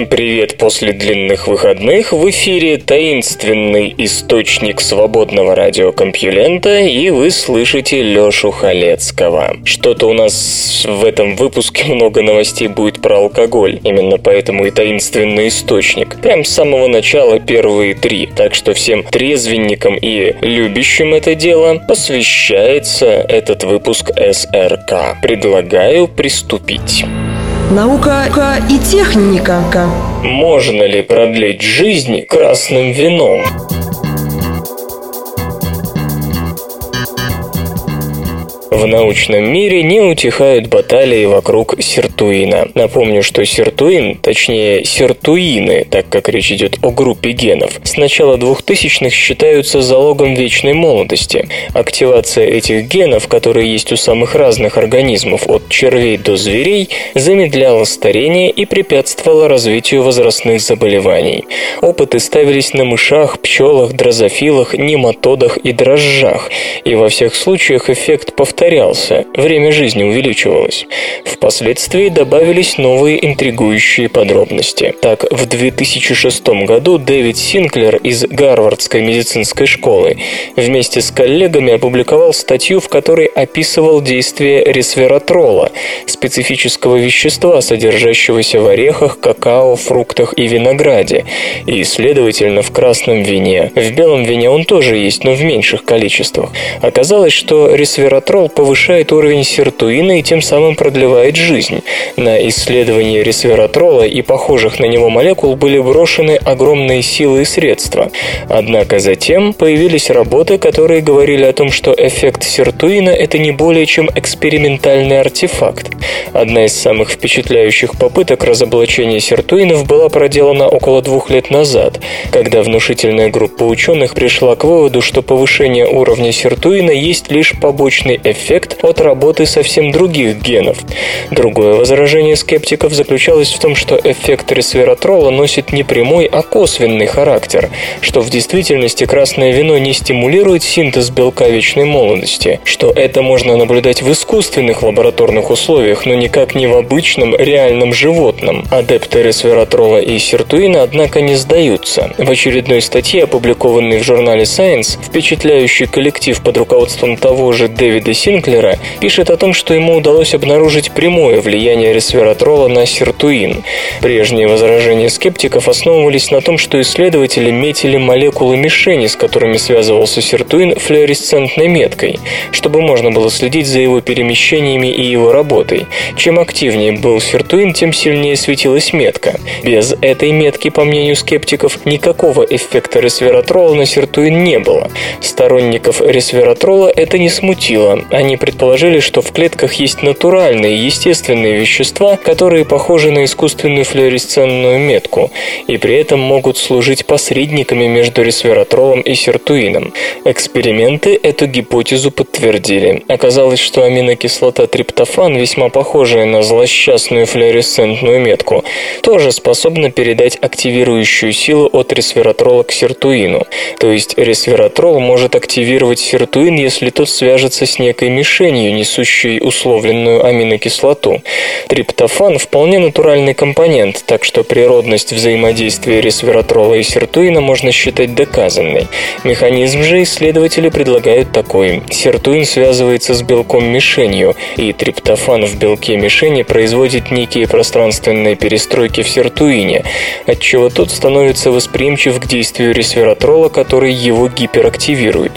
Всем привет после длинных выходных. В эфире таинственный источник свободного радиокомпьюлента, и вы слышите Лёшу Халецкого. Что-то у нас в этом выпуске много новостей будет про алкоголь. Именно поэтому и таинственный источник. Прям с самого начала первые три. Так что всем трезвенникам и любящим это дело посвящается этот выпуск СРК. Предлагаю приступить. Наука и техника. Можно ли продлить жизнь красным вином? В научном мире не утихают баталии вокруг сиртуина. Напомню, что сиртуин, точнее сиртуины, так как речь идет о группе генов, с начала 2000-х считаются залогом вечной молодости. Активация этих генов, которые есть у самых разных организмов, от червей до зверей, замедляла старение и препятствовала развитию возрастных заболеваний. Опыты ставились на мышах, пчелах, дрозофилах, нематодах и дрожжах, и во всех случаях эффект повторялся повторялся, время жизни увеличивалось. Впоследствии добавились новые интригующие подробности. Так, в 2006 году Дэвид Синклер из Гарвардской медицинской школы вместе с коллегами опубликовал статью, в которой описывал действие ресвератрола, специфического вещества, содержащегося в орехах, какао, фруктах и винограде, и, следовательно, в красном вине. В белом вине он тоже есть, но в меньших количествах. Оказалось, что ресвератрол повышает уровень сиртуина и тем самым продлевает жизнь. На исследование ресвератрола и похожих на него молекул были брошены огромные силы и средства. Однако затем появились работы, которые говорили о том, что эффект сиртуина – это не более чем экспериментальный артефакт. Одна из самых впечатляющих попыток разоблачения сиртуинов была проделана около двух лет назад, когда внушительная группа ученых пришла к выводу, что повышение уровня сиртуина есть лишь побочный эффект эффект от работы совсем других генов. Другое возражение скептиков заключалось в том, что эффект ресвератрола носит не прямой, а косвенный характер, что в действительности красное вино не стимулирует синтез белка вечной молодости, что это можно наблюдать в искусственных лабораторных условиях, но никак не в обычном реальном животном. Адепты ресвератрола и сиртуина, однако, не сдаются. В очередной статье, опубликованной в журнале Science, впечатляющий коллектив под руководством того же Дэвида Синклера пишет о том, что ему удалось обнаружить прямое влияние ресвератрола на сиртуин. Прежние возражения скептиков основывались на том, что исследователи метили молекулы мишени, с которыми связывался сиртуин, флуоресцентной меткой, чтобы можно было следить за его перемещениями и его работой. Чем активнее был сиртуин, тем сильнее светилась метка. Без этой метки, по мнению скептиков, никакого эффекта ресвератрола на сиртуин не было. Сторонников ресвератрола это не смутило. Они предположили, что в клетках есть натуральные, естественные вещества, которые похожи на искусственную флуоресцентную метку, и при этом могут служить посредниками между ресвератролом и сиртуином. Эксперименты эту гипотезу подтвердили. Оказалось, что аминокислота триптофан, весьма похожая на злосчастную флуоресцентную метку, тоже способна передать активирующую силу от ресвератрола к сиртуину. То есть ресвератрол может активировать сиртуин, если тот свяжется с некой некой мишенью, несущей условленную аминокислоту. Триптофан – вполне натуральный компонент, так что природность взаимодействия ресвератрола и сиртуина можно считать доказанной. Механизм же исследователи предлагают такой. Сиртуин связывается с белком-мишенью, и триптофан в белке мишени производит некие пространственные перестройки в сиртуине, отчего тот становится восприимчив к действию ресвератрола, который его гиперактивирует.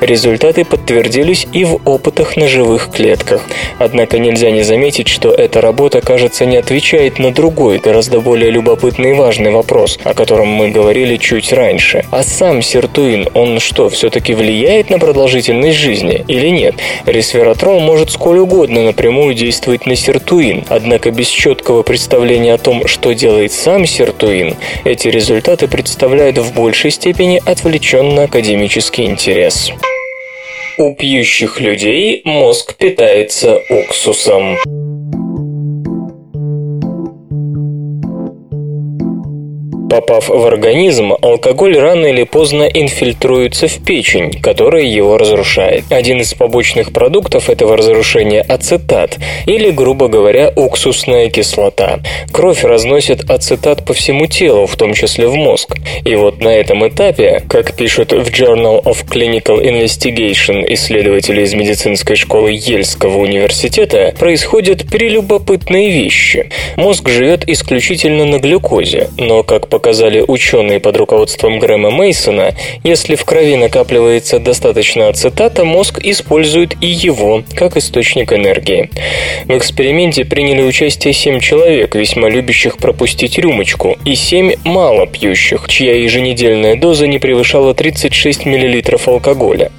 Результаты подтвердились и в опыте опытах на живых клетках. Однако нельзя не заметить, что эта работа, кажется, не отвечает на другой, гораздо более любопытный и важный вопрос, о котором мы говорили чуть раньше. А сам сиртуин, он что, все-таки влияет на продолжительность жизни или нет? Ресвератрол может сколь угодно напрямую действовать на сиртуин, однако без четкого представления о том, что делает сам сиртуин, эти результаты представляют в большей степени отвлеченно-академический интерес. У пьющих людей мозг питается уксусом. Попав в организм, алкоголь рано или поздно инфильтруется в печень, которая его разрушает. Один из побочных продуктов этого разрушения – ацетат, или, грубо говоря, уксусная кислота. Кровь разносит ацетат по всему телу, в том числе в мозг. И вот на этом этапе, как пишут в Journal of Clinical Investigation исследователи из медицинской школы Ельского университета, происходят прелюбопытные вещи. Мозг живет исключительно на глюкозе, но, как показали ученые под руководством Грэма Мейсона, если в крови накапливается достаточно ацетата, мозг использует и его как источник энергии. В эксперименте приняли участие 7 человек, весьма любящих пропустить рюмочку, и 7 мало пьющих, чья еженедельная доза не превышала 36 мл алкоголя.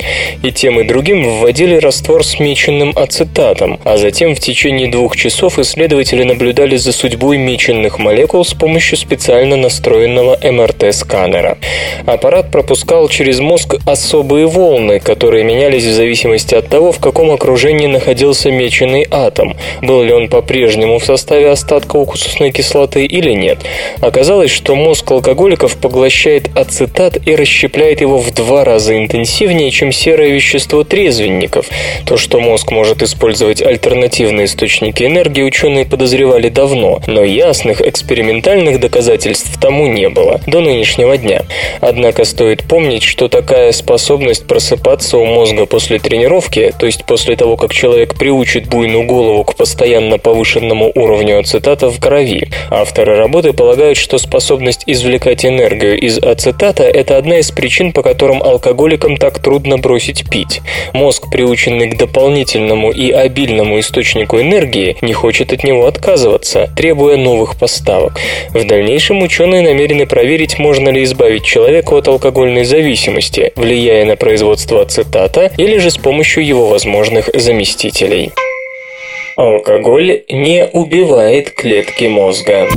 И тем и другим вводили раствор с меченным ацетатом, а затем в течение двух часов исследователи наблюдали за судьбой меченных молекул с помощью специально настроенных встроенного МРТ-сканера. Аппарат пропускал через мозг особые волны, которые менялись в зависимости от того, в каком окружении находился меченый атом, был ли он по-прежнему в составе остатка уксусной кислоты или нет. Оказалось, что мозг алкоголиков поглощает ацетат и расщепляет его в два раза интенсивнее, чем серое вещество трезвенников. То, что мозг может использовать альтернативные источники энергии, ученые подозревали давно, но ясных экспериментальных доказательств тому тому не было до нынешнего дня. Однако стоит помнить, что такая способность просыпаться у мозга после тренировки, то есть после того, как человек приучит буйную голову к постоянно повышенному уровню ацетата в крови. Авторы работы полагают, что способность извлекать энергию из ацетата – это одна из причин, по которым алкоголикам так трудно бросить пить. Мозг, приученный к дополнительному и обильному источнику энергии, не хочет от него отказываться, требуя новых поставок. В дальнейшем ученые намерены проверить, можно ли избавить человека от алкогольной зависимости, влияя на производство ацетата или же с помощью его возможных заместителей. Алкоголь не убивает клетки мозга.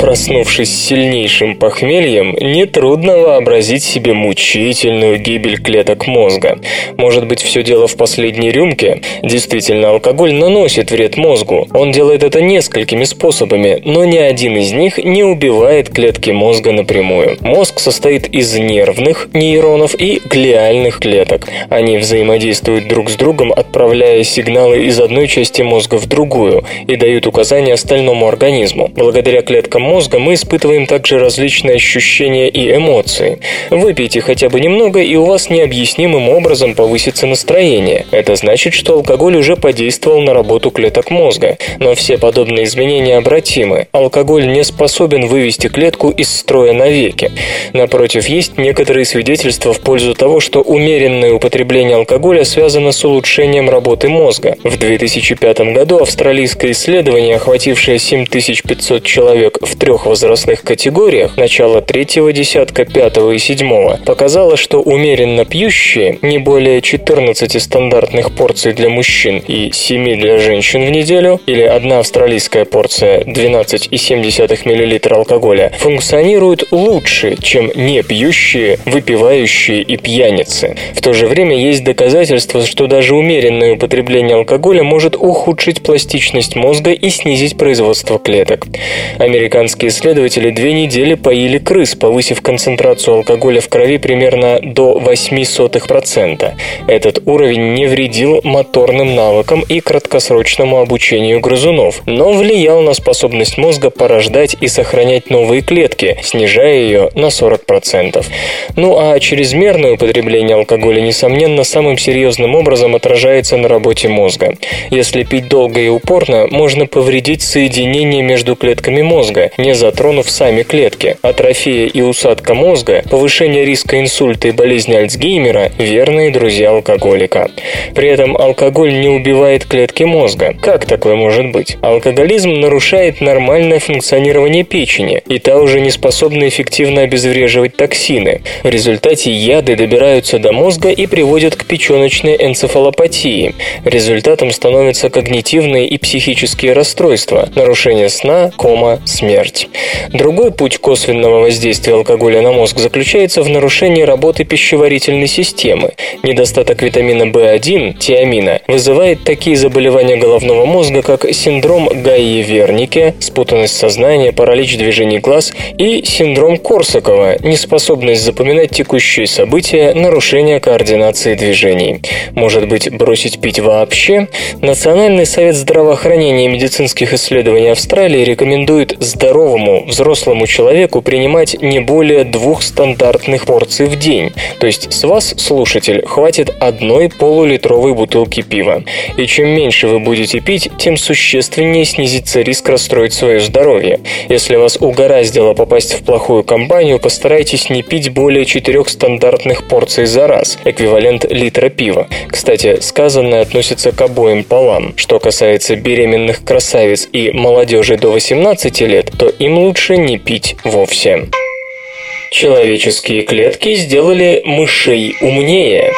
Проснувшись с сильнейшим похмельем, нетрудно вообразить себе мучительную гибель клеток мозга. Может быть, все дело в последней рюмке? Действительно, алкоголь наносит вред мозгу. Он делает это несколькими способами, но ни один из них не убивает клетки мозга напрямую. Мозг состоит из нервных нейронов и глиальных клеток. Они взаимодействуют друг с другом, отправляя сигналы из одной части мозга в другую и дают указания остальному организму. Благодаря клеткам мозга мы испытываем также различные ощущения и эмоции. Выпейте хотя бы немного, и у вас необъяснимым образом повысится настроение. Это значит, что алкоголь уже подействовал на работу клеток мозга. Но все подобные изменения обратимы. Алкоголь не способен вывести клетку из строя навеки. Напротив, есть некоторые свидетельства в пользу того, что умеренное употребление алкоголя связано с улучшением работы мозга. В 2005 году австралийское исследование, охватившее 7500 человек в трех возрастных категориях, начала третьего десятка, пятого и седьмого, показало, что умеренно пьющие, не более 14 стандартных порций для мужчин и 7 для женщин в неделю, или одна австралийская порция 12,7 мл алкоголя, функционируют лучше, чем не пьющие, выпивающие и пьяницы. В то же время есть доказательства, что даже умеренное употребление алкоголя может ухудшить пластичность мозга и снизить производство клеток. Американские Американские исследователи две недели поили крыс, повысив концентрацию алкоголя в крови примерно до 0,08%. Этот уровень не вредил моторным навыкам и краткосрочному обучению грызунов, но влиял на способность мозга порождать и сохранять новые клетки, снижая ее на 40%. Ну а чрезмерное употребление алкоголя, несомненно, самым серьезным образом отражается на работе мозга. Если пить долго и упорно, можно повредить соединение между клетками мозга, не затронув сами клетки. Атрофия и усадка мозга, повышение риска инсульта и болезни Альцгеймера – верные друзья алкоголика. При этом алкоголь не убивает клетки мозга. Как такое может быть? Алкоголизм нарушает нормальное функционирование печени, и та уже не способна эффективно обезвреживать токсины. В результате яды добираются до мозга и приводят к печеночной энцефалопатии. Результатом становятся когнитивные и психические расстройства, нарушение сна, кома, смерть. Другой путь косвенного воздействия алкоголя на мозг заключается в нарушении работы пищеварительной системы. Недостаток витамина В1, тиамина, вызывает такие заболевания головного мозга, как синдром Гайи-Вернике, спутанность сознания, паралич движений глаз и синдром Корсакова, неспособность запоминать текущие события, нарушение координации движений. Может быть, бросить пить вообще? Национальный совет здравоохранения и медицинских исследований Австралии рекомендует здоровому взрослому человеку принимать не более двух стандартных порций в день. То есть с вас, слушатель, хватит одной полулитровой бутылки пива. И чем меньше вы будете пить, тем существеннее снизится риск расстроить свое здоровье. Если вас угораздило попасть в плохую компанию, постарайтесь не пить более четырех стандартных порций за раз, эквивалент литра пива. Кстати, сказанное относится к обоим полам. Что касается беременных красавиц и молодежи до 18 лет, то им лучше не пить вовсе. Человеческие клетки сделали мышей умнее.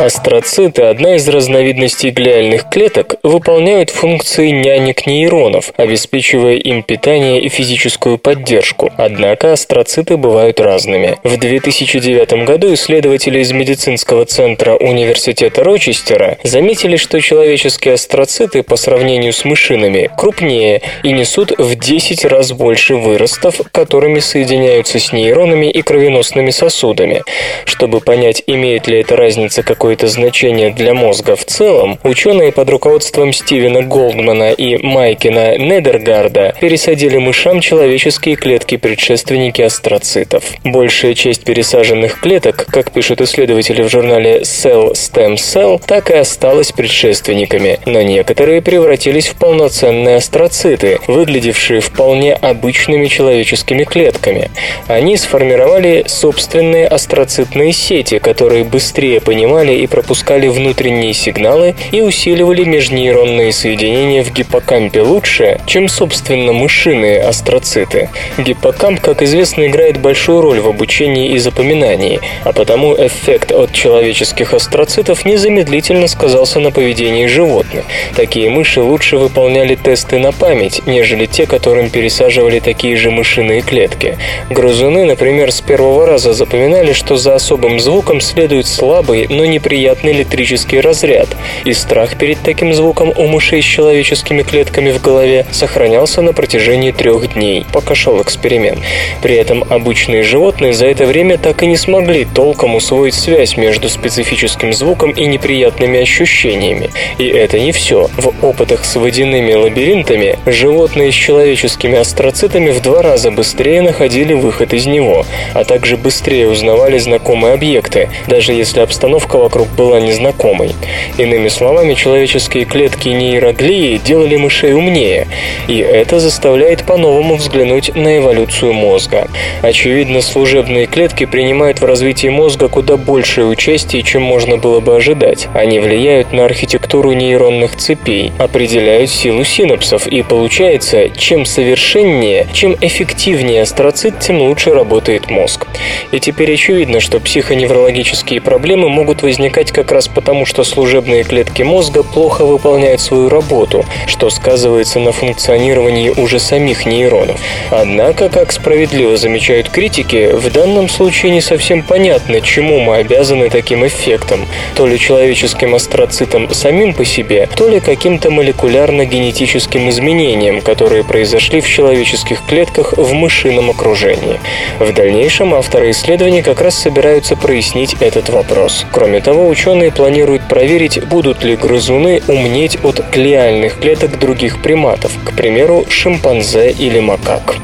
Астроциты, одна из разновидностей глиальных клеток, выполняют функции нянек нейронов, обеспечивая им питание и физическую поддержку. Однако астроциты бывают разными. В 2009 году исследователи из медицинского центра Университета Рочестера заметили, что человеческие астроциты по сравнению с мышинами крупнее и несут в 10 раз больше выростов, которыми соединяются с нейронами и кровеносными сосудами. Чтобы понять, имеет ли эта разница какой какое-то значение для мозга в целом, ученые под руководством Стивена Голдмана и Майкина Недергарда пересадили мышам человеческие клетки-предшественники астроцитов. Большая часть пересаженных клеток, как пишут исследователи в журнале Cell Stem Cell, так и осталась предшественниками, но некоторые превратились в полноценные астроциты, выглядевшие вполне обычными человеческими клетками. Они сформировали собственные астроцитные сети, которые быстрее понимали и пропускали внутренние сигналы и усиливали межнейронные соединения в гиппокампе лучше, чем, собственно, мышиные астроциты. Гиппокамп, как известно, играет большую роль в обучении и запоминании, а потому эффект от человеческих астроцитов незамедлительно сказался на поведении животных. Такие мыши лучше выполняли тесты на память, нежели те, которым пересаживали такие же мышиные клетки. Грызуны, например, с первого раза запоминали, что за особым звуком следует слабый, но не неприятный электрический разряд, и страх перед таким звуком у мышей с человеческими клетками в голове сохранялся на протяжении трех дней, пока шел эксперимент. При этом обычные животные за это время так и не смогли толком усвоить связь между специфическим звуком и неприятными ощущениями. И это не все. В опытах с водяными лабиринтами животные с человеческими астроцитами в два раза быстрее находили выход из него, а также быстрее узнавали знакомые объекты, даже если обстановка вокруг была незнакомой. Иными словами, человеческие клетки нейроглии делали мышей умнее, и это заставляет по-новому взглянуть на эволюцию мозга. Очевидно, служебные клетки принимают в развитии мозга куда большее участие, чем можно было бы ожидать. Они влияют на архитектуру нейронных цепей, определяют силу синапсов, и получается, чем совершеннее, чем эффективнее астроцит, тем лучше работает мозг. И теперь очевидно, что психоневрологические проблемы могут возникать возникать как раз потому, что служебные клетки мозга плохо выполняют свою работу, что сказывается на функционировании уже самих нейронов. Однако, как справедливо замечают критики, в данном случае не совсем понятно, чему мы обязаны таким эффектом, то ли человеческим астроцитам самим по себе, то ли каким-то молекулярно-генетическим изменениям, которые произошли в человеческих клетках в мышином окружении. В дальнейшем авторы исследований как раз собираются прояснить этот вопрос. Кроме того, того, ученые планируют проверить, будут ли грызуны умнеть от глиальных клеток других приматов, к примеру, шимпанзе или макак.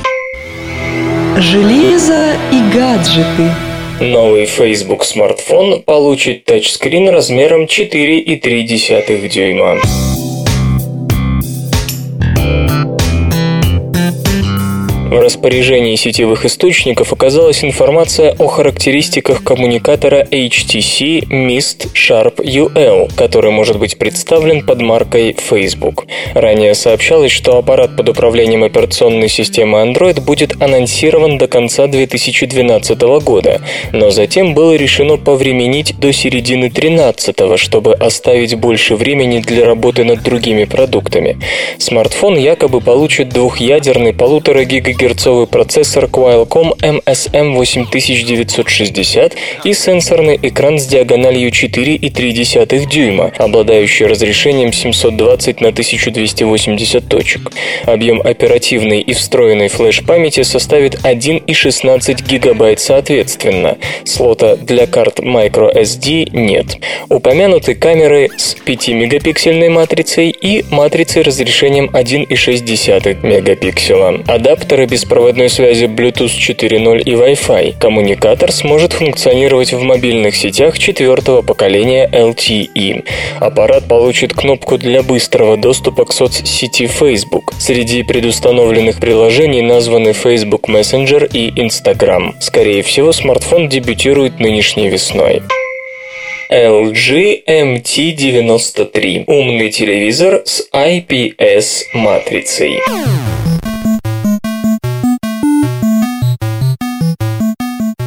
Железо и гаджеты. Новый Facebook смартфон получит тачскрин размером 4,3 дюйма. В распоряжении сетевых источников оказалась информация о характеристиках коммуникатора HTC Mist Sharp UL, который может быть представлен под маркой Facebook. Ранее сообщалось, что аппарат под управлением операционной системы Android будет анонсирован до конца 2012 года, но затем было решено повременить до середины 2013, чтобы оставить больше времени для работы над другими продуктами. Смартфон якобы получит двухъядерный полутора гигагерцовый процессор Qualcomm MSM 8960 и сенсорный экран с диагональю 4,3 дюйма, обладающий разрешением 720 на 1280 точек. Объем оперативной и встроенной флеш-памяти составит 1,16 гигабайт соответственно. Слота для карт microSD нет. Упомянуты камеры с 5-мегапиксельной матрицей и матрицей разрешением 1,6 мегапикселя. Адаптеры беспроводной связи Bluetooth 4.0 и Wi-Fi. Коммуникатор сможет функционировать в мобильных сетях четвертого поколения LTE. Аппарат получит кнопку для быстрого доступа к соцсети Facebook. Среди предустановленных приложений названы Facebook Messenger и Instagram. Скорее всего, смартфон дебютирует нынешней весной. LG MT93 – умный телевизор с IPS-матрицей.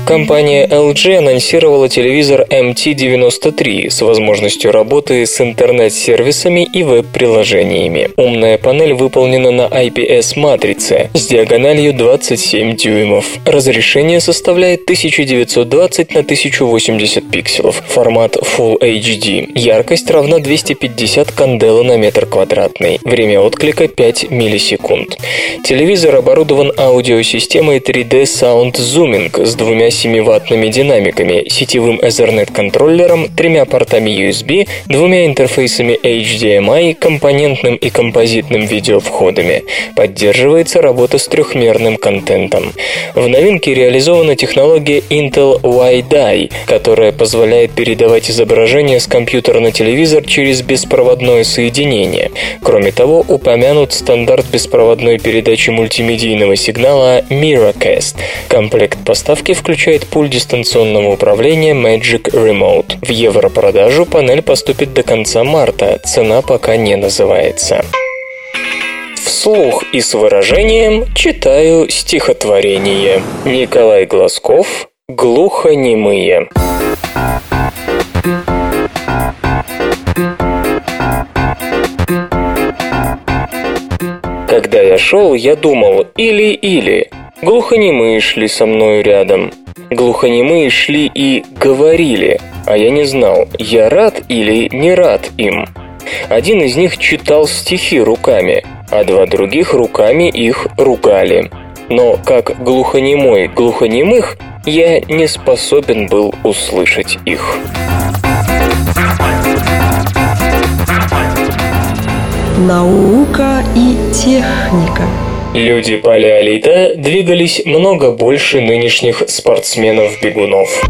Компания LG анонсировала телевизор MT93 с возможностью работы с интернет-сервисами и веб-приложениями. Умная панель выполнена на IPS-матрице с диагональю 27 дюймов. Разрешение составляет 1920 на 1080 пикселов. Формат Full HD. Яркость равна 250 кандела на метр квадратный. Время отклика 5 миллисекунд. Телевизор оборудован аудиосистемой 3D Sound Zooming с двумя 7-ваттными динамиками, сетевым Ethernet-контроллером, тремя портами USB, двумя интерфейсами HDMI, компонентным и композитным видеовходами. Поддерживается работа с трехмерным контентом. В новинке реализована технология Intel WiDi, которая позволяет передавать изображение с компьютера на телевизор через беспроводное соединение. Кроме того, упомянут стандарт беспроводной передачи мультимедийного сигнала Miracast. Комплект поставки включает включает пульт дистанционного управления Magic Remote. В европродажу панель поступит до конца марта, цена пока не называется. Вслух и с выражением читаю стихотворение. Николай Глазков «Глухонемые». Когда я шел, я думал или-или. Глухонемые шли со мною рядом. Глухонемые шли и говорили, а я не знал, я рад или не рад им. Один из них читал стихи руками, а два других руками их ругали. Но как глухонемой глухонемых, я не способен был услышать их. Наука и техника. Люди палеолита двигались много больше нынешних спортсменов-бегунов.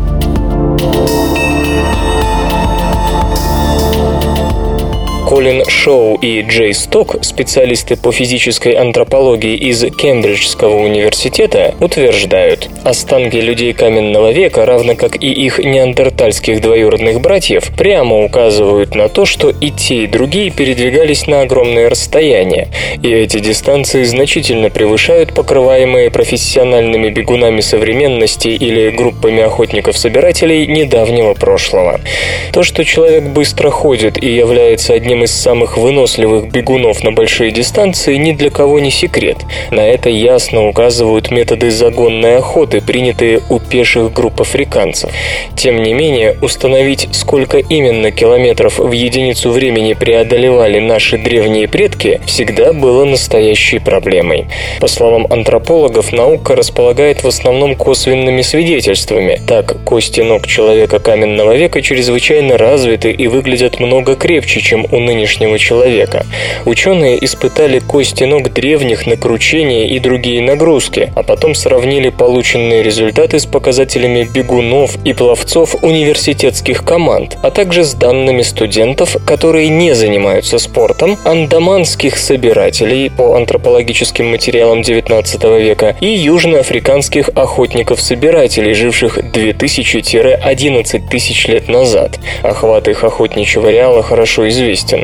Колин Шоу и Джей Сток, специалисты по физической антропологии из Кембриджского университета, утверждают, останки людей каменного века, равно как и их неандертальских двоюродных братьев, прямо указывают на то, что и те, и другие передвигались на огромные расстояния, и эти дистанции значительно превышают покрываемые профессиональными бегунами современности или группами охотников-собирателей недавнего прошлого. То, что человек быстро ходит и является одним одним из самых выносливых бегунов на большие дистанции ни для кого не секрет. На это ясно указывают методы загонной охоты, принятые у пеших групп африканцев. Тем не менее, установить, сколько именно километров в единицу времени преодолевали наши древние предки, всегда было настоящей проблемой. По словам антропологов, наука располагает в основном косвенными свидетельствами. Так, кости ног человека каменного века чрезвычайно развиты и выглядят много крепче, чем у нынешнего человека. Ученые испытали кости ног древних на кручение и другие нагрузки, а потом сравнили полученные результаты с показателями бегунов и пловцов университетских команд, а также с данными студентов, которые не занимаются спортом, андаманских собирателей по антропологическим материалам XIX века и южноафриканских охотников-собирателей, живших 2000-11 тысяч лет назад. Охват их охотничьего реала хорошо известен.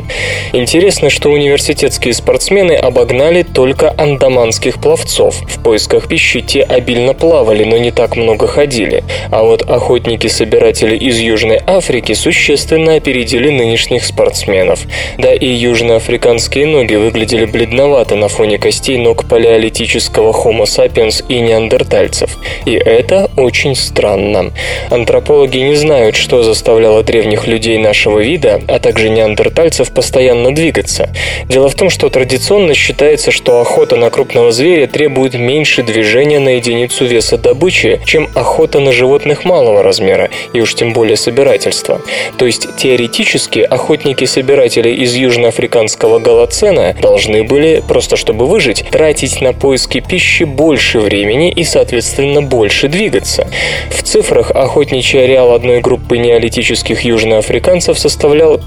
Интересно, что университетские спортсмены обогнали только андаманских пловцов. В поисках пищи те обильно плавали, но не так много ходили. А вот охотники-собиратели из Южной Африки существенно опередили нынешних спортсменов. Да и южноафриканские ноги выглядели бледновато на фоне костей ног палеолитического Homo sapiens и неандертальцев. И это очень странно. Антропологи не знают, что заставляло древних людей нашего вида, а также неандертальцев постоянно двигаться. Дело в том, что традиционно считается, что охота на крупного зверя требует меньше движения на единицу веса добычи, чем охота на животных малого размера, и уж тем более собирательство. То есть теоретически охотники-собиратели из южноафриканского голоцена должны были, просто чтобы выжить, тратить на поиски пищи больше времени и, соответственно, больше двигаться. В цифрах охотничий ареал одной группы неолитических южноафриканцев составлял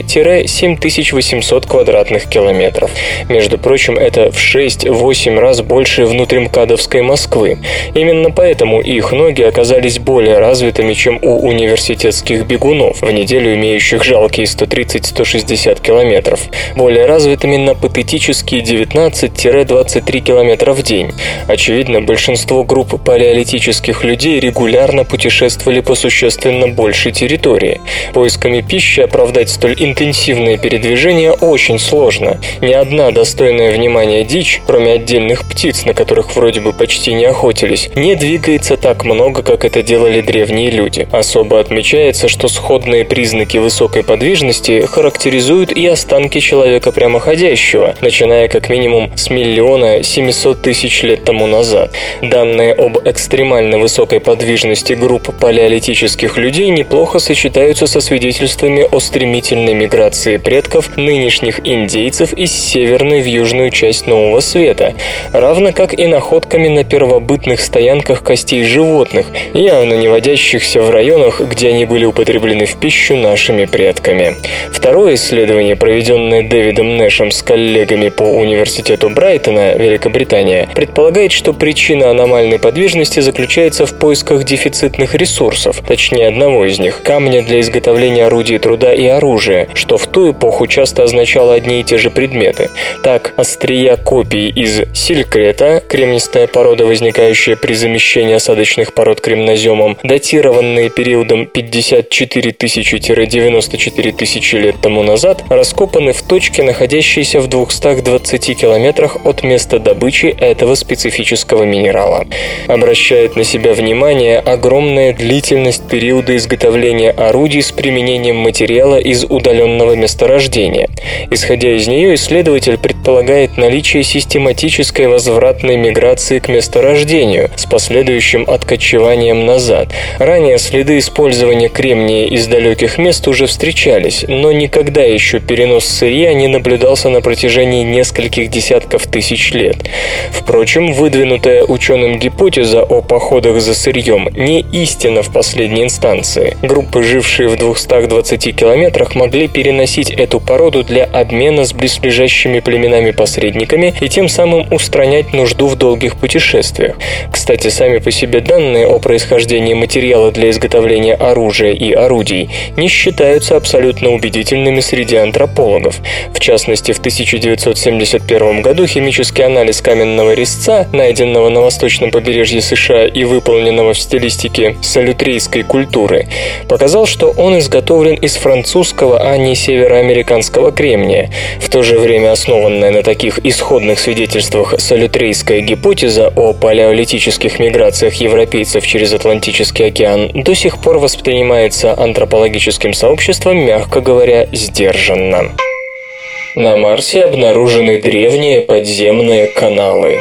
5200-7800 квадратных километров. Между прочим, это в 6-8 раз больше внутримкадовской Москвы. Именно поэтому их ноги оказались более развитыми, чем у университетских бегунов, в неделю имеющих жалкие 130-160 километров. Более развитыми на патетические 19-23 километра в день. Очевидно, большинство групп палеолитических людей регулярно путешествовали по существенно большей территории. Поисками пищи оправдать столь интенсивное передвижение очень сложно. Ни одна достойная внимания дичь, кроме отдельных птиц, на которых вроде бы почти не охотились, не двигается так много, как это делали древние люди. Особо отмечается, что сходные признаки высокой подвижности характеризуют и останки человека прямоходящего, начиная как минимум с миллиона 700 тысяч лет тому назад. Данные об экстремально высокой подвижности групп палеолитических людей неплохо сочетаются со свидетельствами о стремительной миграции предков нынешних индейцев из северной в южную часть Нового Света, равно как и находками на первобытных стоянках костей животных, явно не водящихся в районах, где они были употреблены в пищу нашими предками. Второе исследование, проведенное Дэвидом Нэшем с коллегами по университету Брайтона, Великобритания, предполагает, что причина аномальной подвижности заключается в поисках дефицитных ресурсов, точнее одного из них – камня для изготовления орудий труда и оружия, что в ту эпоху часто означало одни и те же предметы. Так, острия копий из силькрета, кремнистая порода, возникающая при замещении осадочных пород кремноземом, датированные периодом 54 тысячи-94 тысячи лет тому назад, раскопаны в точке, находящейся в 220 километрах от места добычи этого специфического минерала. Обращает на себя внимание огромная длительность периода изготовления орудий с применением материала из удаленного месторождения. Исходя из нее, исследователь предполагает наличие систематической возвратной миграции к месторождению с последующим откочеванием назад. Ранее следы использования кремния из далеких мест уже встречались, но никогда еще перенос сырья не наблюдался на протяжении нескольких десятков тысяч лет. Впрочем, выдвинутая ученым гипотеза о походах за сырьем не истина в последней инстанции. Группы, жившие в 220 километрах, могли переносить эту породу для обмена с близлежащими племенами-посредниками и тем самым устранять нужду в долгих путешествиях. Кстати, сами по себе данные о происхождении материала для изготовления оружия и орудий не считаются абсолютно убедительными среди антропологов. В частности, в 1971 году химический анализ каменного резца, найденного на восточном побережье США и выполненного в стилистике салютрийской культуры, показал, что он изготовлен из французского, а не североамериканского кремния. В то же время основанная на таких исходных свидетельствах салютрейская гипотеза о палеолитических миграциях европейцев через Атлантический океан до сих пор воспринимается антропологическим сообществом, мягко говоря, сдержанно. На Марсе обнаружены древние подземные каналы.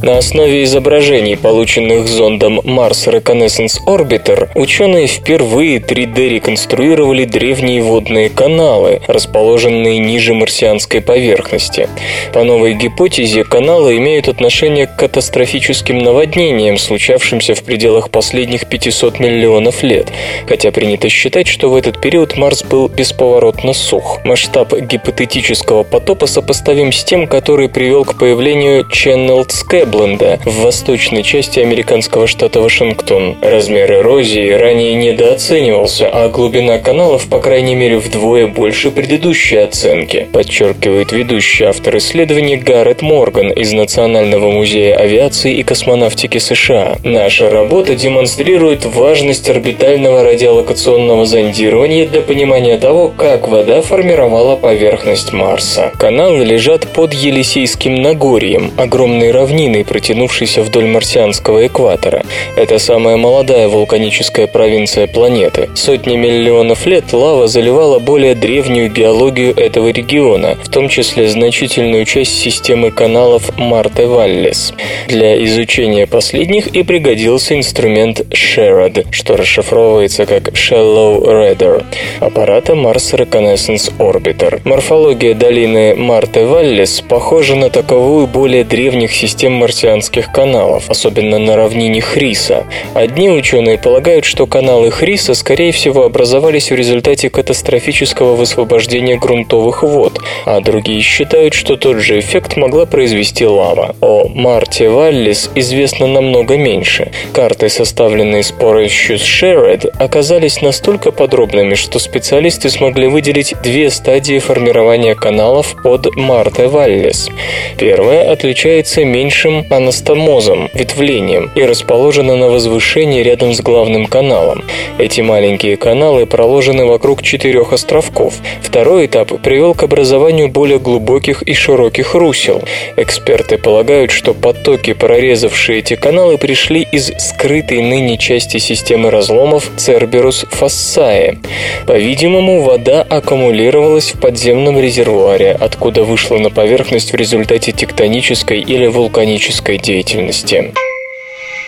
На основе изображений, полученных зондом Mars Reconnaissance Orbiter, ученые впервые 3D реконструировали древние водные каналы, расположенные ниже марсианской поверхности. По новой гипотезе, каналы имеют отношение к катастрофическим наводнениям, случавшимся в пределах последних 500 миллионов лет, хотя принято считать, что в этот период Марс был бесповоротно сух. Масштаб гипотетического потопа сопоставим с тем, который привел к появлению Channeled Скэбленда в восточной части американского штата Вашингтон. Размер эрозии ранее недооценивался, а глубина каналов, по крайней мере, вдвое больше предыдущей оценки, подчеркивает ведущий автор исследования Гаррет Морган из Национального музея авиации и космонавтики США. Наша работа демонстрирует важность орбитального радиолокационного зондирования для понимания того, как вода формировала поверхность Марса. Каналы лежат под Елисейским Нагорьем, огромной равниной, протянувшейся вдоль марсианского экватора. Это самая молодая вулканическая провинция планеты. Сотни миллионов лет лава заливала более древнюю геологию этого региона, в том числе значительную часть системы каналов Марте-Валлес. Для изучения последних и пригодился инструмент SHARAD, что расшифровывается как Shallow Radar, аппарата Mars Reconnaissance Orbiter. Морфология долины Марте-Валлес похожа на таковую более древних систем марсианских каналов, особенно на равнине Хриса. Одни ученые полагают, что каналы Хриса, скорее всего, образовались в результате катастрофического высвобождения грунтовых вод, а другие считают, что тот же эффект могла произвести лава. О Марте Валлис известно намного меньше. Карты, составленные с помощью Shared, оказались настолько подробными, что специалисты смогли выделить две стадии формирования каналов под Марте Валлис. Первая отличается меньшим анастомозом, ветвлением, и расположена на возвышении рядом с главным каналом. Эти маленькие каналы проложены вокруг четырех островков. Второй этап привел к образованию более глубоких и широких русел. Эксперты полагают, что потоки, прорезавшие эти каналы, пришли из скрытой ныне части системы разломов Церберус Фассае. По-видимому, вода аккумулировалась в подземном резервуаре, откуда вышла на поверхность в результате тектонической или вулканической деятельности.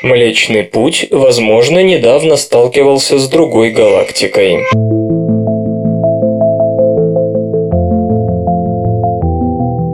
Млечный Путь, возможно, недавно сталкивался с другой галактикой.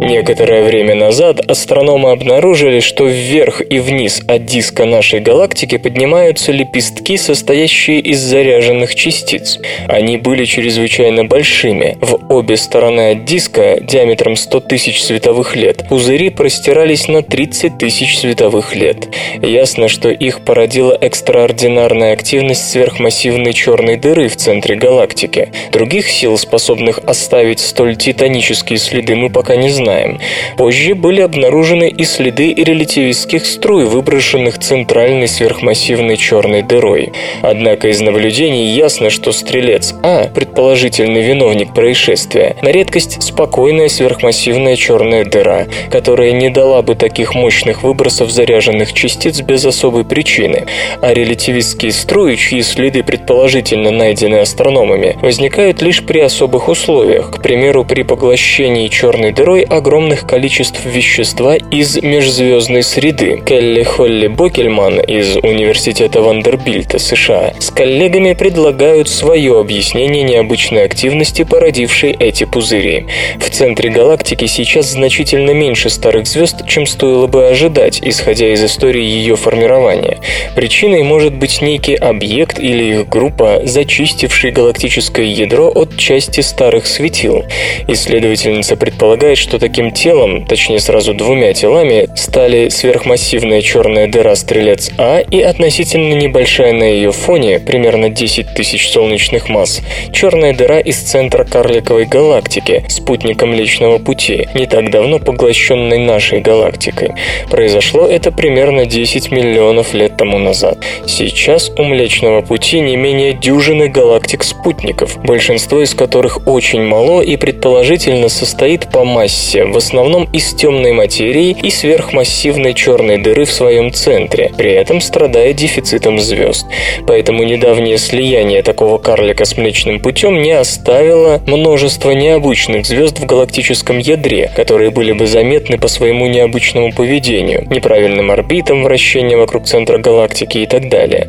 Некоторое время назад астрономы обнаружили, что вверх и вниз от диска нашей галактики поднимаются лепестки, состоящие из заряженных частиц. Они были чрезвычайно большими. В обе стороны от диска, диаметром 100 тысяч световых лет, пузыри простирались на 30 тысяч световых лет. Ясно, что их породила экстраординарная активность сверхмассивной черной дыры в центре галактики. Других сил, способных оставить столь титанические следы, мы пока не знаем знаем. Позже были обнаружены и следы релятивистских струй, выброшенных центральной сверхмассивной черной дырой. Однако из наблюдений ясно, что стрелец А, предположительный виновник происшествия, на редкость спокойная сверхмассивная черная дыра, которая не дала бы таких мощных выбросов заряженных частиц без особой причины. А релятивистские струи, чьи следы предположительно найдены астрономами, возникают лишь при особых условиях, к примеру, при поглощении черной дырой огромных количеств вещества из межзвездной среды. Келли Холли Бокельман из Университета Вандербильта, США, с коллегами предлагают свое объяснение необычной активности, породившей эти пузыри. В центре галактики сейчас значительно меньше старых звезд, чем стоило бы ожидать, исходя из истории ее формирования. Причиной может быть некий объект или их группа, зачистивший галактическое ядро от части старых светил. Исследовательница предполагает, что такие Таким телом, точнее сразу двумя телами, стали сверхмассивная черная дыра Стрелец А и относительно небольшая на ее фоне, примерно 10 тысяч солнечных масс, черная дыра из центра карликовой галактики, спутника Млечного Пути, не так давно поглощенной нашей галактикой. Произошло это примерно 10 миллионов лет тому назад. Сейчас у Млечного Пути не менее дюжины галактик-спутников, большинство из которых очень мало и предположительно состоит по массе в основном из темной материи и сверхмассивной черной дыры в своем центре, при этом страдая дефицитом звезд. Поэтому недавнее слияние такого карлика с Млечным путем не оставило множество необычных звезд в галактическом ядре, которые были бы заметны по своему необычному поведению, неправильным орбитам вращения вокруг центра галактики и так далее.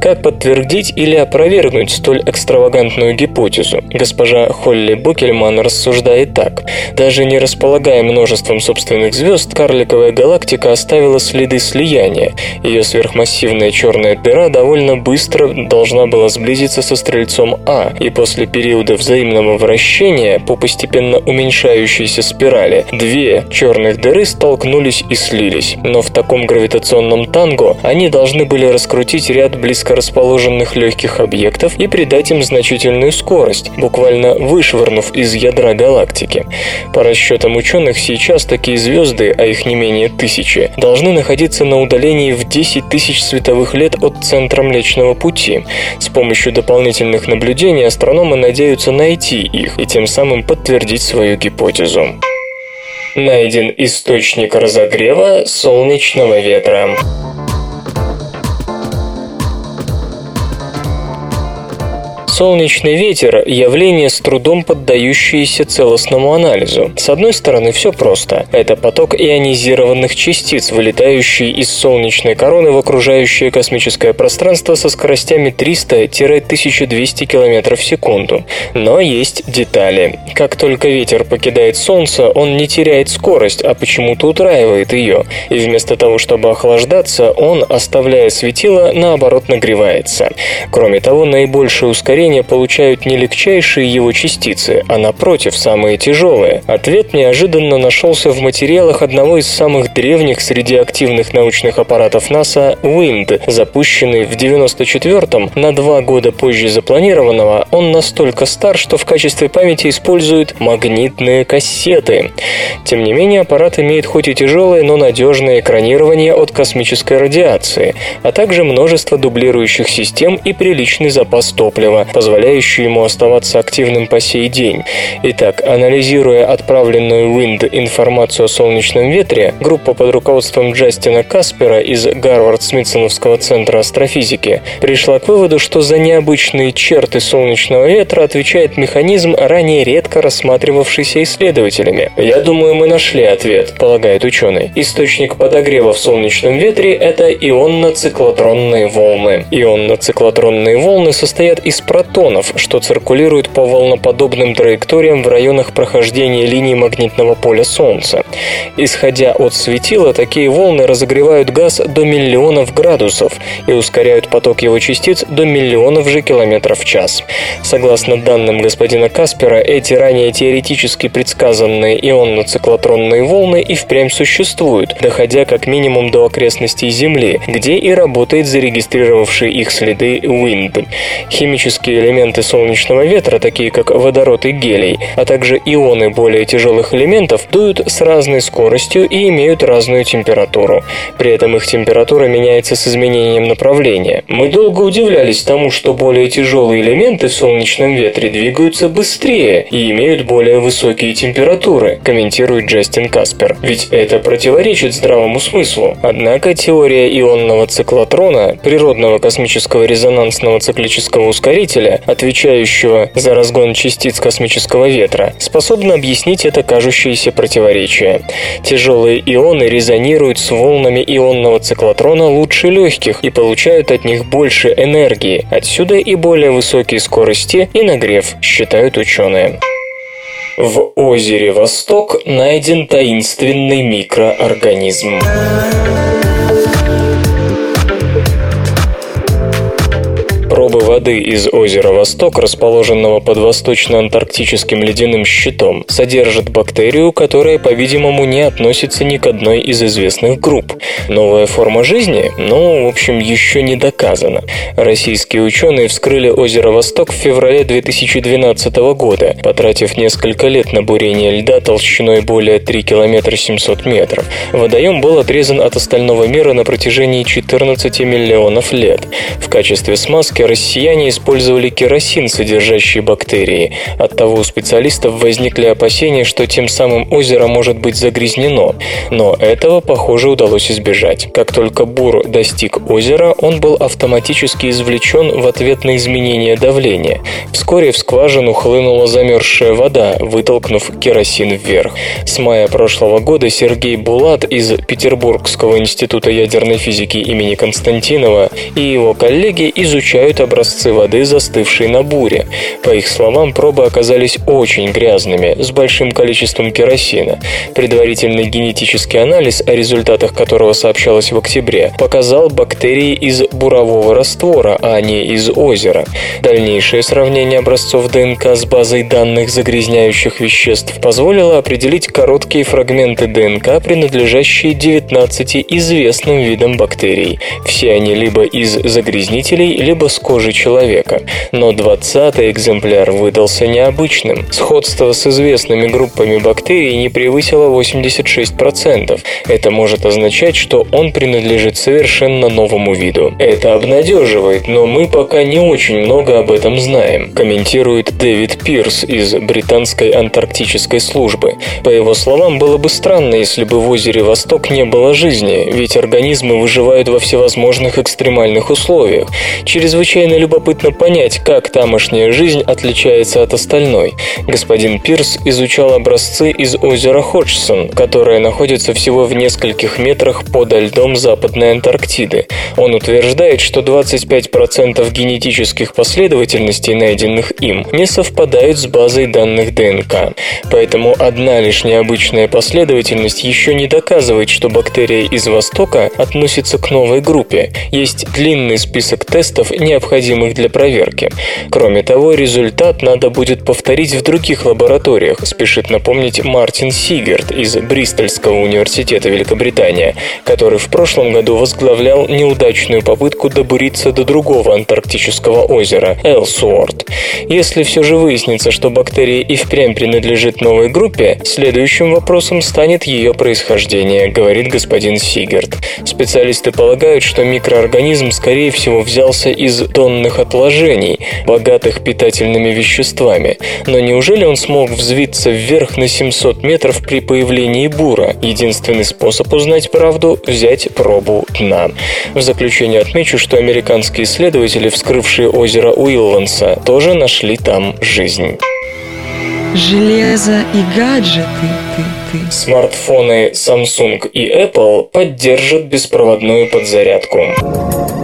Как подтвердить или опровергнуть столь экстравагантную гипотезу? Госпожа Холли Букельман рассуждает так. Даже не располагая множеством собственных звезд, карликовая галактика оставила следы слияния. Ее сверхмассивная черная дыра довольно быстро должна была сблизиться со Стрельцом А, и после периода взаимного вращения по постепенно уменьшающейся спирали две черных дыры столкнулись и слились. Но в таком гравитационном танго они должны были раскрутить ряд близко расположенных легких объектов и придать им значительную скорость, буквально вышвырнув из ядра галактики. По расчетам ученых, сейчас такие звезды, а их не менее тысячи, должны находиться на удалении в 10 тысяч световых лет от центра Млечного Пути. С помощью дополнительных наблюдений астрономы надеются найти их и тем самым подтвердить свою гипотезу. Найден источник разогрева солнечного ветра. Солнечный ветер – явление с трудом поддающееся целостному анализу. С одной стороны, все просто. Это поток ионизированных частиц, вылетающий из солнечной короны в окружающее космическое пространство со скоростями 300-1200 км в секунду. Но есть детали. Как только ветер покидает Солнце, он не теряет скорость, а почему-то утраивает ее. И вместо того, чтобы охлаждаться, он, оставляя светило, наоборот нагревается. Кроме того, наибольшее ускорение измерения получают не легчайшие его частицы, а напротив, самые тяжелые. Ответ неожиданно нашелся в материалах одного из самых древних среди активных научных аппаратов НАСА WIND, запущенный в 94-м, на два года позже запланированного, он настолько стар, что в качестве памяти используют магнитные кассеты. Тем не менее, аппарат имеет хоть и тяжелое, но надежное экранирование от космической радиации, а также множество дублирующих систем и приличный запас топлива, позволяющий ему оставаться активным по сей день. Итак, анализируя отправленную Wind информацию о солнечном ветре, группа под руководством Джастина Каспера из Гарвард-Смитсоновского центра астрофизики пришла к выводу, что за необычные черты солнечного ветра отвечает механизм, ранее редко рассматривавшийся исследователями. «Я думаю, мы нашли ответ», – полагает ученый. Источник подогрева в солнечном ветре – это ионно-циклотронные волны. Ионно-циклотронные волны состоят из протонов, фотонов, что циркулируют по волноподобным траекториям в районах прохождения линии магнитного поля Солнца. Исходя от светила, такие волны разогревают газ до миллионов градусов и ускоряют поток его частиц до миллионов же километров в час. Согласно данным господина Каспера, эти ранее теоретически предсказанные ионно-циклотронные волны и впрямь существуют, доходя как минимум до окрестностей Земли, где и работает зарегистрировавший их следы WIND. Химические элементы солнечного ветра, такие как водород и гелий, а также ионы более тяжелых элементов, дуют с разной скоростью и имеют разную температуру. При этом их температура меняется с изменением направления. Мы долго удивлялись тому, что более тяжелые элементы в солнечном ветре двигаются быстрее и имеют более высокие температуры, комментирует Джастин Каспер. Ведь это противоречит здравому смыслу. Однако теория ионного циклотрона, природного космического резонансного циклического ускорителя, двигателя, отвечающего за разгон частиц космического ветра, способна объяснить это кажущееся противоречие. Тяжелые ионы резонируют с волнами ионного циклотрона лучше легких и получают от них больше энергии, отсюда и более высокие скорости и нагрев, считают ученые. В озере Восток найден таинственный микроорганизм. Пробы воды из озера Восток, расположенного под восточно-антарктическим ледяным щитом, содержат бактерию, которая, по-видимому, не относится ни к одной из известных групп. Новая форма жизни? Ну, в общем, еще не доказана. Российские ученые вскрыли озеро Восток в феврале 2012 года, потратив несколько лет на бурение льда толщиной более 3 км 700 метров. Водоем был отрезан от остального мира на протяжении 14 миллионов лет. В качестве смазки россияне использовали керосин, содержащий бактерии. Оттого у специалистов возникли опасения, что тем самым озеро может быть загрязнено. Но этого, похоже, удалось избежать. Как только бур достиг озера, он был автоматически извлечен в ответ на изменение давления. Вскоре в скважину хлынула замерзшая вода, вытолкнув керосин вверх. С мая прошлого года Сергей Булат из Петербургского института ядерной физики имени Константинова и его коллеги изучают образцы воды, застывшей на буре. По их словам, пробы оказались очень грязными, с большим количеством керосина. Предварительный генетический анализ, о результатах которого сообщалось в октябре, показал бактерии из бурового раствора, а не из озера. Дальнейшее сравнение образцов ДНК с базой данных загрязняющих веществ позволило определить короткие фрагменты ДНК, принадлежащие 19 известным видам бактерий. Все они либо из загрязнителей, либо с кожи человека. Но 20 экземпляр выдался необычным. Сходство с известными группами бактерий не превысило 86%. Это может означать, что он принадлежит совершенно новому виду. Это обнадеживает, но мы пока не очень много об этом знаем, комментирует Дэвид Пирс из британской антарктической службы. По его словам, было бы странно, если бы в озере Восток не было жизни, ведь организмы выживают во всевозможных экстремальных условиях. Чрезвычайно любопытно понять, как тамошняя жизнь отличается от остальной. Господин Пирс изучал образцы из озера Ходжсон, которое находится всего в нескольких метрах под льдом Западной Антарктиды. Он утверждает, что 25% генетических последовательностей, найденных им, не совпадают с базой данных ДНК. Поэтому одна лишь необычная последовательность еще не доказывает, что бактерия из Востока относится к новой группе. Есть длинный список тестов, необходимых для проверки. Кроме того, результат надо будет повторить в других лабораториях, спешит напомнить Мартин Сигерт из Бристольского университета Великобритания, который в прошлом году возглавлял неудачную попытку добуриться до другого антарктического озера – Элсуорт. Если все же выяснится, что бактерия и впрямь принадлежит новой группе, следующим вопросом станет ее происхождение, говорит господин Сигерт. Специалисты полагают, что микроорганизм, скорее всего, взялся из тонных отложений, богатых питательными веществами. Но неужели он смог взвиться вверх на 700 метров при появлении бура? Единственный способ узнать правду – взять пробу дна. В заключение отмечу, что американские исследователи, вскрывшие озеро Уилланса, тоже нашли там жизнь. Железо и гаджеты ты, ты. Смартфоны Samsung и Apple поддержат беспроводную подзарядку.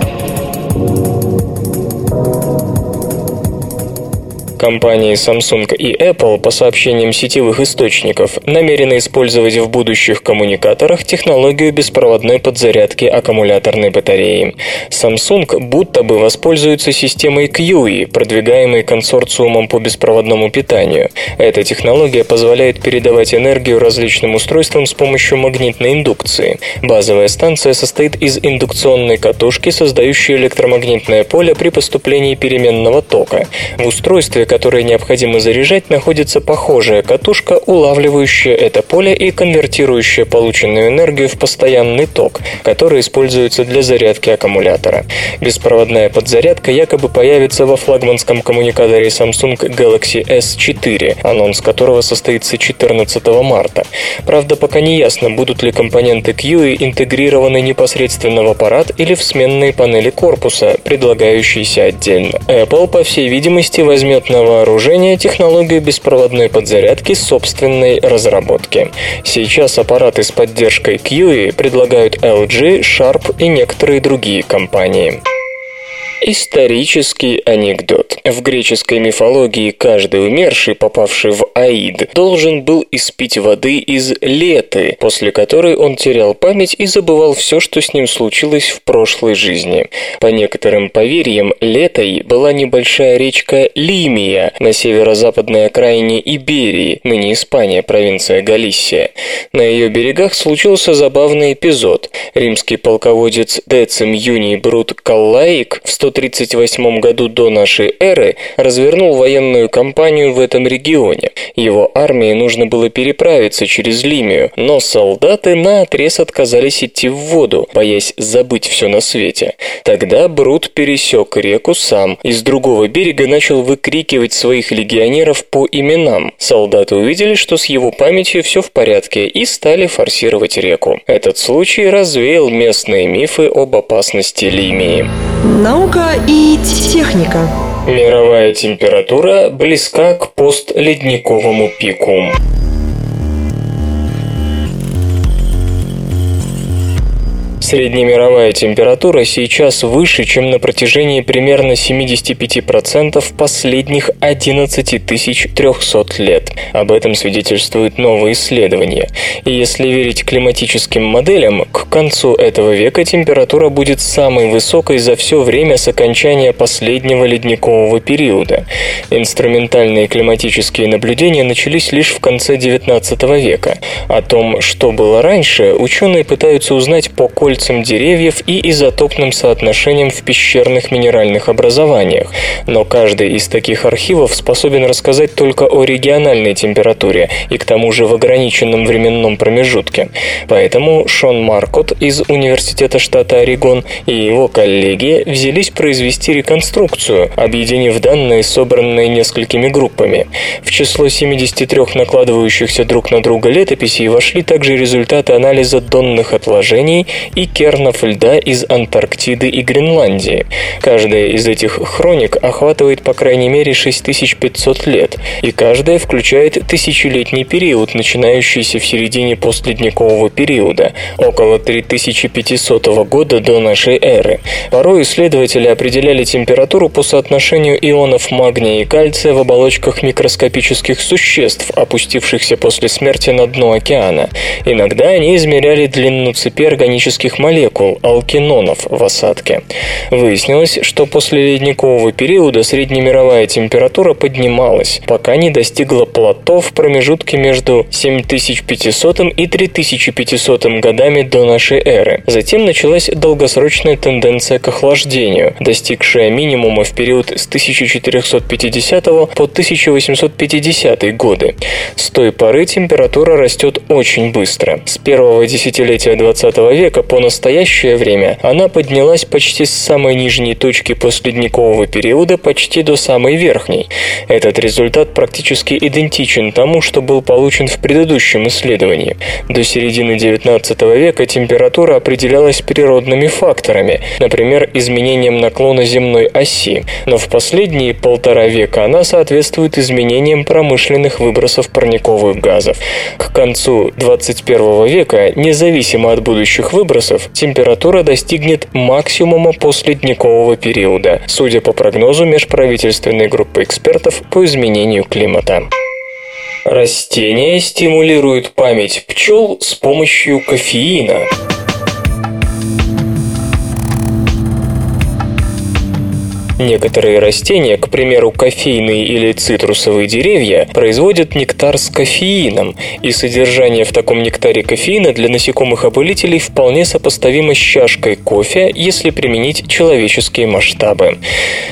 Компании Samsung и Apple, по сообщениям сетевых источников, намерены использовать в будущих коммуникаторах технологию беспроводной подзарядки аккумуляторной батареи. Samsung будто бы воспользуется системой QE, продвигаемой консорциумом по беспроводному питанию. Эта технология позволяет передавать энергию различным устройствам с помощью магнитной индукции. Базовая станция состоит из индукционной катушки, создающей электромагнитное поле при поступлении переменного тока. В устройстве, которое необходимо заряжать, находится похожая катушка, улавливающая это поле и конвертирующая полученную энергию в постоянный ток, который используется для зарядки аккумулятора. Беспроводная подзарядка якобы появится во флагманском коммуникаторе Samsung Galaxy S4, анонс которого состоится 14 марта. Правда, пока не ясно, будут ли компоненты QE интегрированы непосредственно в аппарат или в сменные панели корпуса, предлагающиеся отдельно. Apple, по всей видимости, возьмет на вооружение технологию беспроводной подзарядки собственной разработки. Сейчас аппараты с поддержкой QE предлагают LG, Sharp и некоторые другие компании. Исторический анекдот. В греческой мифологии каждый умерший, попавший в Аид, должен был испить воды из Леты, после которой он терял память и забывал все, что с ним случилось в прошлой жизни. По некоторым поверьям, Летой была небольшая речка Лимия на северо-западной окраине Иберии, ныне Испания, провинция Галисия. На ее берегах случился забавный эпизод. Римский полководец Децим Юний Брут Каллаик в 100 138 году до нашей эры развернул военную кампанию в этом регионе. Его армии нужно было переправиться через Лимию, но солдаты на отрез отказались идти в воду, боясь забыть все на свете. Тогда Брут пересек реку сам и с другого берега начал выкрикивать своих легионеров по именам. Солдаты увидели, что с его памятью все в порядке и стали форсировать реку. Этот случай развеял местные мифы об опасности Лимии. Наука и техника. Мировая температура близка к постледниковому пику. Среднемировая температура сейчас выше, чем на протяжении примерно 75% последних 11 300 лет. Об этом свидетельствуют новые исследования. И если верить климатическим моделям, к концу этого века температура будет самой высокой за все время с окончания последнего ледникового периода. Инструментальные климатические наблюдения начались лишь в конце XIX века. О том, что было раньше, ученые пытаются узнать по кольцам кольцам деревьев и изотопным соотношением в пещерных минеральных образованиях, но каждый из таких архивов способен рассказать только о региональной температуре и к тому же в ограниченном временном промежутке. Поэтому Шон Маркот из Университета штата Орегон и его коллеги взялись произвести реконструкцию, объединив данные, собранные несколькими группами. В число 73 накладывающихся друг на друга летописей вошли также результаты анализа донных отложений и кернов льда из Антарктиды и Гренландии. Каждая из этих хроник охватывает по крайней мере 6500 лет, и каждая включает тысячелетний период, начинающийся в середине постледникового периода, около 3500 года до нашей эры. Порой исследователи определяли температуру по соотношению ионов магния и кальция в оболочках микроскопических существ, опустившихся после смерти на дно океана. Иногда они измеряли длину цепи органических органических молекул, алкинонов в осадке. Выяснилось, что после ледникового периода среднемировая температура поднималась, пока не достигла плато в промежутке между 7500 и 3500 годами до нашей эры. Затем началась долгосрочная тенденция к охлаждению, достигшая минимума в период с 1450 по 1850 годы. С той поры температура растет очень быстро. С первого десятилетия 20 века по настоящее время она поднялась почти с самой нижней точки последникового периода почти до самой верхней. Этот результат практически идентичен тому, что был получен в предыдущем исследовании. До середины XIX века температура определялась природными факторами, например, изменением наклона земной оси, но в последние полтора века она соответствует изменениям промышленных выбросов парниковых газов. К концу 21 века, независимо от будущих выбросов, градусов, температура достигнет максимума после дникового периода, судя по прогнозу межправительственной группы экспертов по изменению климата. Растения стимулируют память пчел с помощью кофеина. Некоторые растения, к примеру, кофейные или цитрусовые деревья, производят нектар с кофеином, и содержание в таком нектаре кофеина для насекомых-опылителей вполне сопоставимо с чашкой кофе, если применить человеческие масштабы.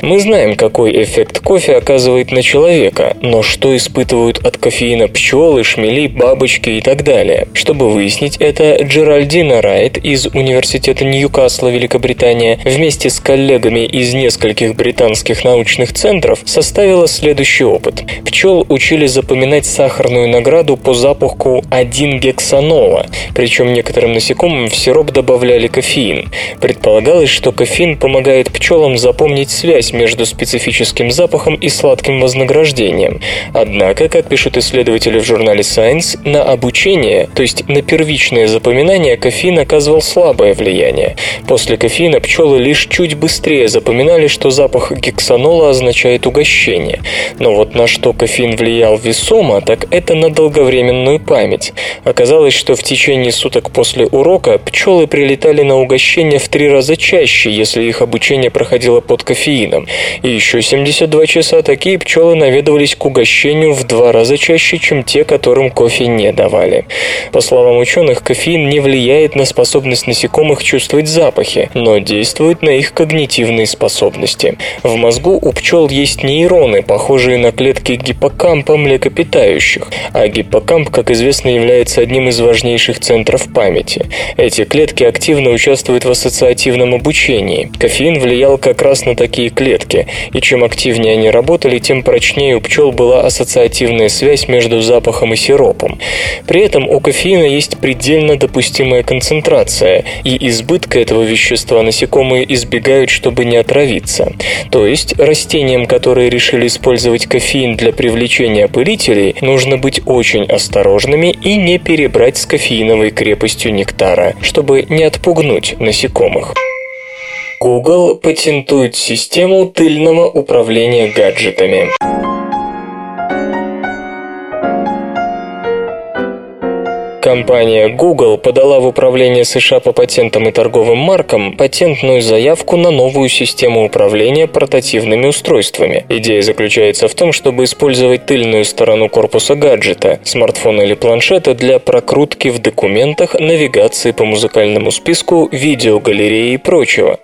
Мы знаем, какой эффект кофе оказывает на человека, но что испытывают от кофеина пчелы, шмели, бабочки и так далее. Чтобы выяснить это, Джеральдина Райт из Университета Ньюкасла, Великобритания, вместе с коллегами из нескольких крупнейших британских научных центров составила следующий опыт. Пчел учили запоминать сахарную награду по запаху 1 гексанола, причем некоторым насекомым в сироп добавляли кофеин. Предполагалось, что кофеин помогает пчелам запомнить связь между специфическим запахом и сладким вознаграждением. Однако, как пишут исследователи в журнале Science, на обучение, то есть на первичное запоминание, кофеин оказывал слабое влияние. После кофеина пчелы лишь чуть быстрее запоминали, что запах запах гексанола означает угощение. Но вот на что кофеин влиял весомо, так это на долговременную память. Оказалось, что в течение суток после урока пчелы прилетали на угощение в три раза чаще, если их обучение проходило под кофеином. И еще 72 часа такие пчелы наведывались к угощению в два раза чаще, чем те, которым кофе не давали. По словам ученых, кофеин не влияет на способность насекомых чувствовать запахи, но действует на их когнитивные способности. В мозгу у пчел есть нейроны, похожие на клетки гиппокампа млекопитающих, а гиппокамп, как известно, является одним из важнейших центров памяти. Эти клетки активно участвуют в ассоциативном обучении. Кофеин влиял как раз на такие клетки, и чем активнее они работали, тем прочнее у пчел была ассоциативная связь между запахом и сиропом. При этом у кофеина есть предельно допустимая концентрация, и избытка этого вещества насекомые избегают, чтобы не отравиться. То есть растениям, которые решили использовать кофеин для привлечения опылителей, нужно быть очень осторожными и не перебрать с кофеиновой крепостью нектара, чтобы не отпугнуть насекомых. Google патентует систему тыльного управления гаджетами. Компания Google подала в Управление США по патентам и торговым маркам патентную заявку на новую систему управления портативными устройствами. Идея заключается в том, чтобы использовать тыльную сторону корпуса гаджета, смартфона или планшета для прокрутки в документах, навигации по музыкальному списку, видеогалереи и прочего.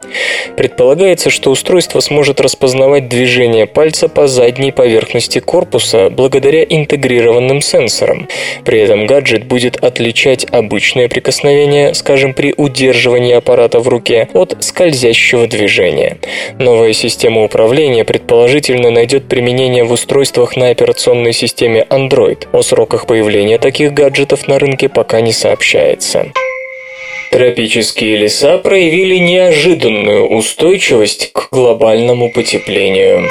Предполагается, что устройство сможет распознавать движение пальца по задней поверхности корпуса благодаря интегрированным сенсорам. При этом гаджет будет отличать обычное прикосновение, скажем, при удерживании аппарата в руке, от скользящего движения. Новая система управления предположительно найдет применение в устройствах на операционной системе Android. О сроках появления таких гаджетов на рынке пока не сообщается. Тропические леса проявили неожиданную устойчивость к глобальному потеплению.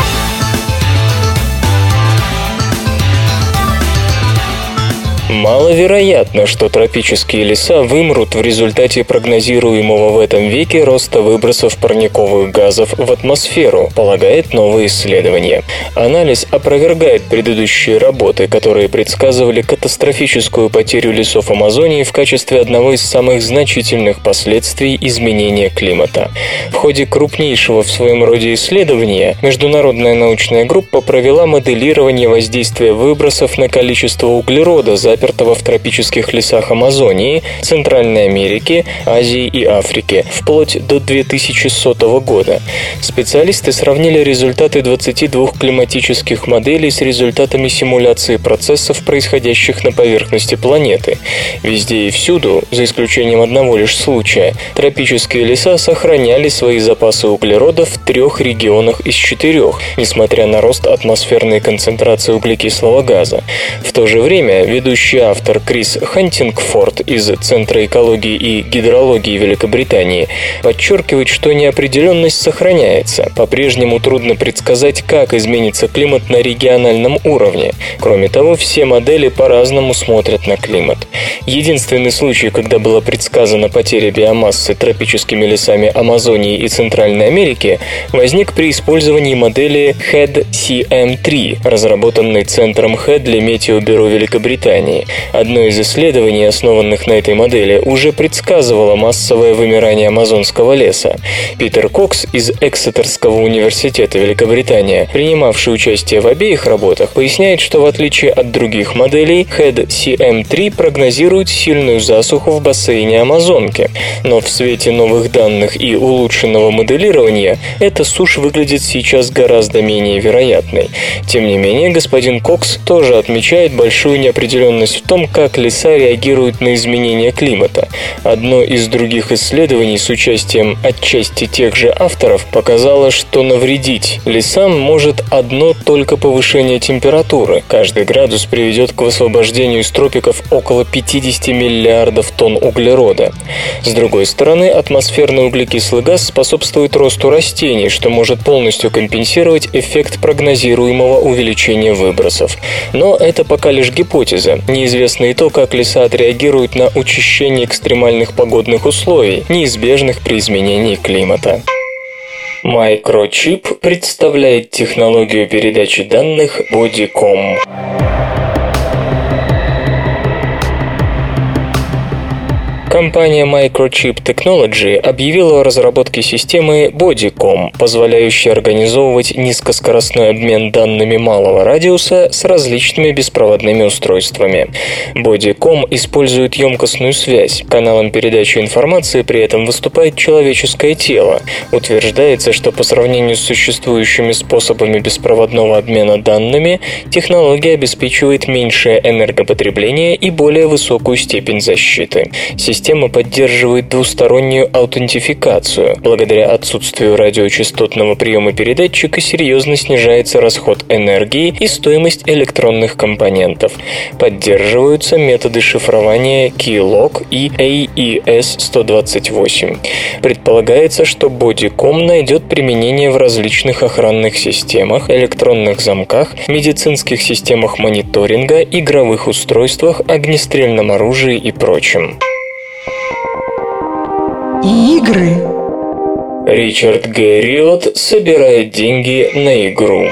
Маловероятно, что тропические леса вымрут в результате прогнозируемого в этом веке роста выбросов парниковых газов в атмосферу, полагает новое исследование. Анализ опровергает предыдущие работы, которые предсказывали катастрофическую потерю лесов Амазонии в качестве одного из самых значительных последствий изменения климата. В ходе крупнейшего в своем роде исследования международная научная группа провела моделирование воздействия выбросов на количество углерода за запертого в тропических лесах Амазонии, Центральной Америки, Азии и Африки, вплоть до 2100 года. Специалисты сравнили результаты 22 климатических моделей с результатами симуляции процессов, происходящих на поверхности планеты. Везде и всюду, за исключением одного лишь случая, тропические леса сохраняли свои запасы углерода в трех регионах из четырех, несмотря на рост атмосферной концентрации углекислого газа. В то же время ведущие ведущий автор Крис Хантингфорд из Центра экологии и гидрологии Великобритании подчеркивает, что неопределенность сохраняется. По-прежнему трудно предсказать, как изменится климат на региональном уровне. Кроме того, все модели по-разному смотрят на климат. Единственный случай, когда была предсказана потеря биомассы тропическими лесами Амазонии и Центральной Америки, возник при использовании модели HED-CM3, разработанной Центром HED для Метеобюро Великобритании. Британии. Одно из исследований, основанных на этой модели, уже предсказывало массовое вымирание амазонского леса. Питер Кокс из Эксетерского университета Великобритания, принимавший участие в обеих работах, поясняет, что в отличие от других моделей, HED CM3 прогнозирует сильную засуху в бассейне Амазонки. Но в свете новых данных и улучшенного моделирования эта сушь выглядит сейчас гораздо менее вероятной. Тем не менее, господин Кокс тоже отмечает большую неопределенность в том, как леса реагируют на изменения климата. Одно из других исследований с участием отчасти тех же авторов показало, что навредить лесам может одно только повышение температуры. Каждый градус приведет к высвобождению из тропиков около 50 миллиардов тонн углерода. С другой стороны, атмосферный углекислый газ способствует росту растений, что может полностью компенсировать эффект прогнозируемого увеличения выбросов. Но это пока лишь гипотеза. Неизвестно и то, как леса отреагируют на учащение экстремальных погодных условий, неизбежных при изменении климата. Microchip представляет технологию передачи данных Bodycom. Компания Microchip Technology объявила о разработке системы Bodycom, позволяющей организовывать низкоскоростной обмен данными малого радиуса с различными беспроводными устройствами. Bodycom использует емкостную связь. Каналом передачи информации при этом выступает человеческое тело. Утверждается, что по сравнению с существующими способами беспроводного обмена данными, технология обеспечивает меньшее энергопотребление и более высокую степень защиты. Поддерживает двустороннюю аутентификацию. Благодаря отсутствию радиочастотного приема передатчика серьезно снижается расход энергии и стоимость электронных компонентов. Поддерживаются методы шифрования Keylog и AES-128. Предполагается, что Bodycom найдет применение в различных охранных системах, электронных замках, медицинских системах мониторинга, игровых устройствах, огнестрельном оружии и прочем. Игры. Ричард Гэрриот собирает деньги на игру.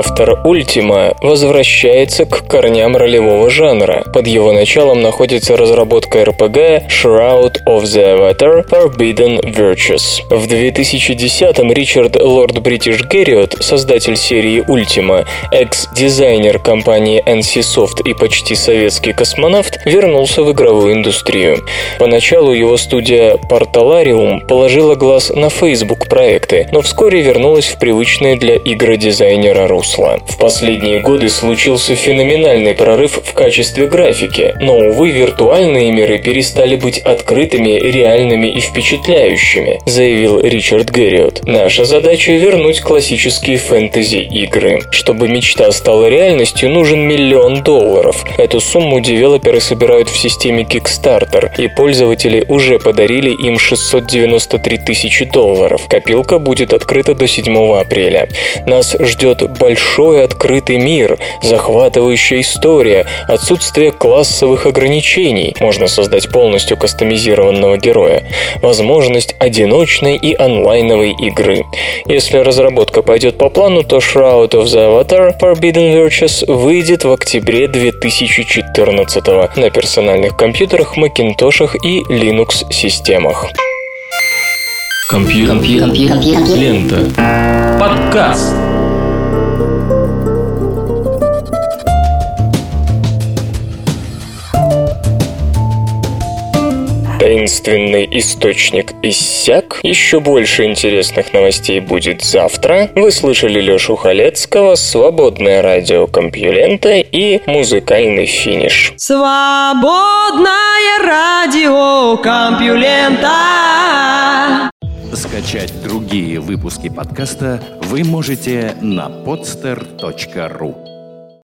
Автор Ultima возвращается к корням ролевого жанра. Под его началом находится разработка RPG Shroud of the Avatar Forbidden Virtues. В 2010-м Ричард Лорд Бритиш Герриот, создатель серии Ultima, экс-дизайнер компании NCSoft и почти советский космонавт, вернулся в игровую индустрию. Поначалу его студия Portalarium положила глаз на Facebook проекты, но вскоре вернулась в привычное для игродизайнера русло русло. В последние годы случился феноменальный прорыв в качестве графики, но, увы, виртуальные миры перестали быть открытыми, реальными и впечатляющими, заявил Ричард Гэрриот. Наша задача вернуть классические фэнтези-игры. Чтобы мечта стала реальностью, нужен миллион долларов. Эту сумму девелоперы собирают в системе Kickstarter, и пользователи уже подарили им 693 тысячи долларов. Копилка будет открыта до 7 апреля. Нас ждет большой большой открытый мир, захватывающая история, отсутствие классовых ограничений, можно создать полностью кастомизированного героя, возможность одиночной и онлайновой игры. Если разработка пойдет по плану, то Shroud of the Avatar Forbidden Virtues выйдет в октябре 2014 на персональных компьютерах, Macintosh и Linux системах. Компьютер. Компьютер. Компьютер. Лента. Подкаст. Таинственный источник иссяк. Еще больше интересных новостей будет завтра. Вы слышали Лешу Халецкого, свободное радио Компьюлента и музыкальный финиш. Свободное радио Компьюлента. Скачать другие выпуски подкаста вы можете на podster.ru